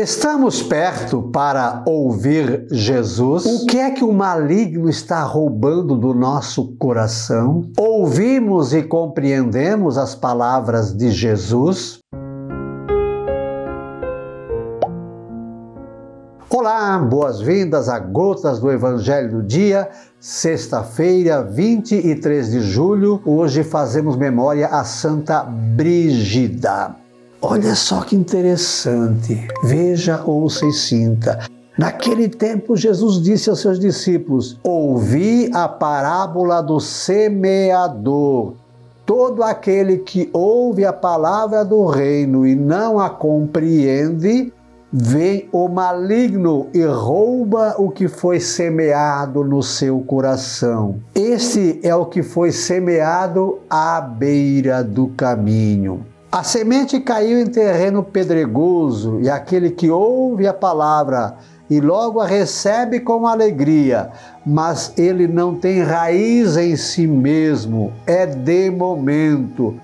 Estamos perto para ouvir Jesus? O que é que o maligno está roubando do nosso coração? Ouvimos e compreendemos as palavras de Jesus? Olá, boas-vindas a Gotas do Evangelho do Dia, sexta-feira, 23 de julho. Hoje fazemos memória a Santa Brígida. Olha só que interessante. Veja, ouça e sinta. Naquele tempo, Jesus disse aos seus discípulos: Ouvi a parábola do semeador. Todo aquele que ouve a palavra do reino e não a compreende, vem o maligno e rouba o que foi semeado no seu coração. Este é o que foi semeado à beira do caminho. A semente caiu em terreno pedregoso e aquele que ouve a palavra e logo a recebe com alegria, mas ele não tem raiz em si mesmo, é de momento.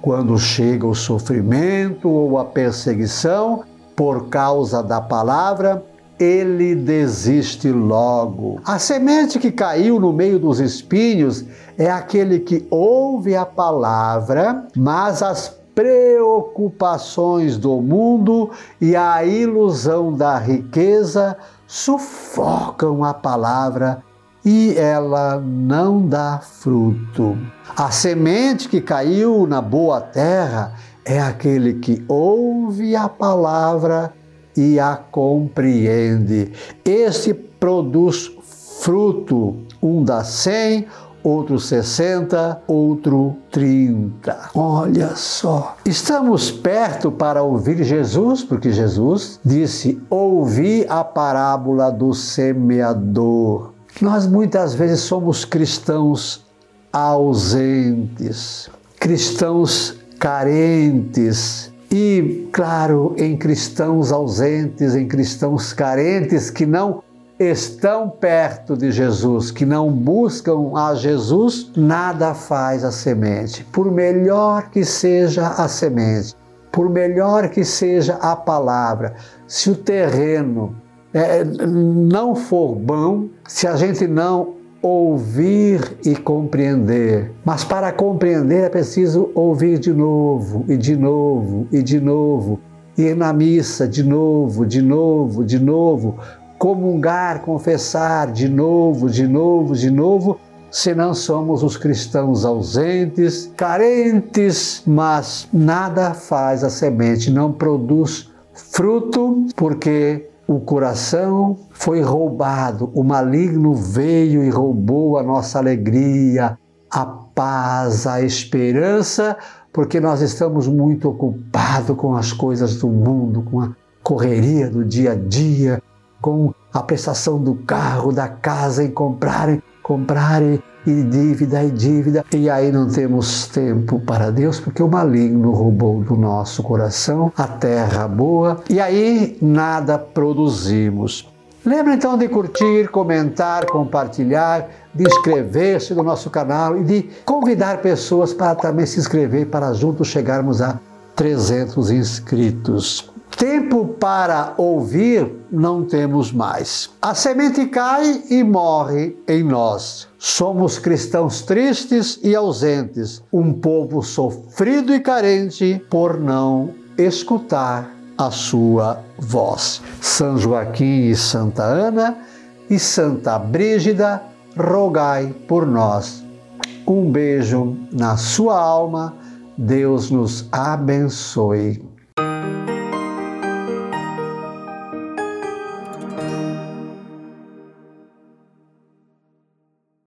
Quando chega o sofrimento ou a perseguição por causa da palavra, ele desiste logo. A semente que caiu no meio dos espinhos é aquele que ouve a palavra, mas as preocupações do mundo e a ilusão da riqueza sufocam a palavra e ela não dá fruto. A semente que caiu na boa terra é aquele que ouve a palavra e a compreende. Este produz fruto, um dá cem, outro 60, outro 30. Olha só. Estamos perto para ouvir Jesus, porque Jesus disse: Ouvi a parábola do semeador. Nós muitas vezes somos cristãos ausentes, cristãos carentes. E, claro, em cristãos ausentes, em cristãos carentes que não estão perto de Jesus, que não buscam a Jesus, nada faz a semente. Por melhor que seja a semente, por melhor que seja a palavra, se o terreno é, não for bom, se a gente não ouvir e compreender. Mas para compreender é preciso ouvir de novo, e de novo, e de novo. Ir na missa de novo, de novo, de novo, comungar, confessar de novo, de novo, de novo, senão somos os cristãos ausentes, carentes, mas nada faz a semente, não produz fruto, porque o coração foi roubado, o maligno veio e roubou a nossa alegria, a paz, a esperança, porque nós estamos muito ocupados com as coisas do mundo, com a correria do dia a dia, com a prestação do carro, da casa, em comprar, comprar e, e dívida e dívida. E aí não temos tempo para Deus, porque o maligno roubou do nosso coração a terra boa e aí nada produzimos. Lembra então de curtir, comentar, compartilhar, de inscrever-se no nosso canal e de convidar pessoas para também se inscrever para juntos chegarmos a 300 inscritos. Tempo para ouvir não temos mais. A semente cai e morre em nós. Somos cristãos tristes e ausentes, um povo sofrido e carente por não escutar a sua voz. São Joaquim e Santa Ana e Santa Brígida, rogai por nós. Um beijo na sua alma. Deus nos abençoe.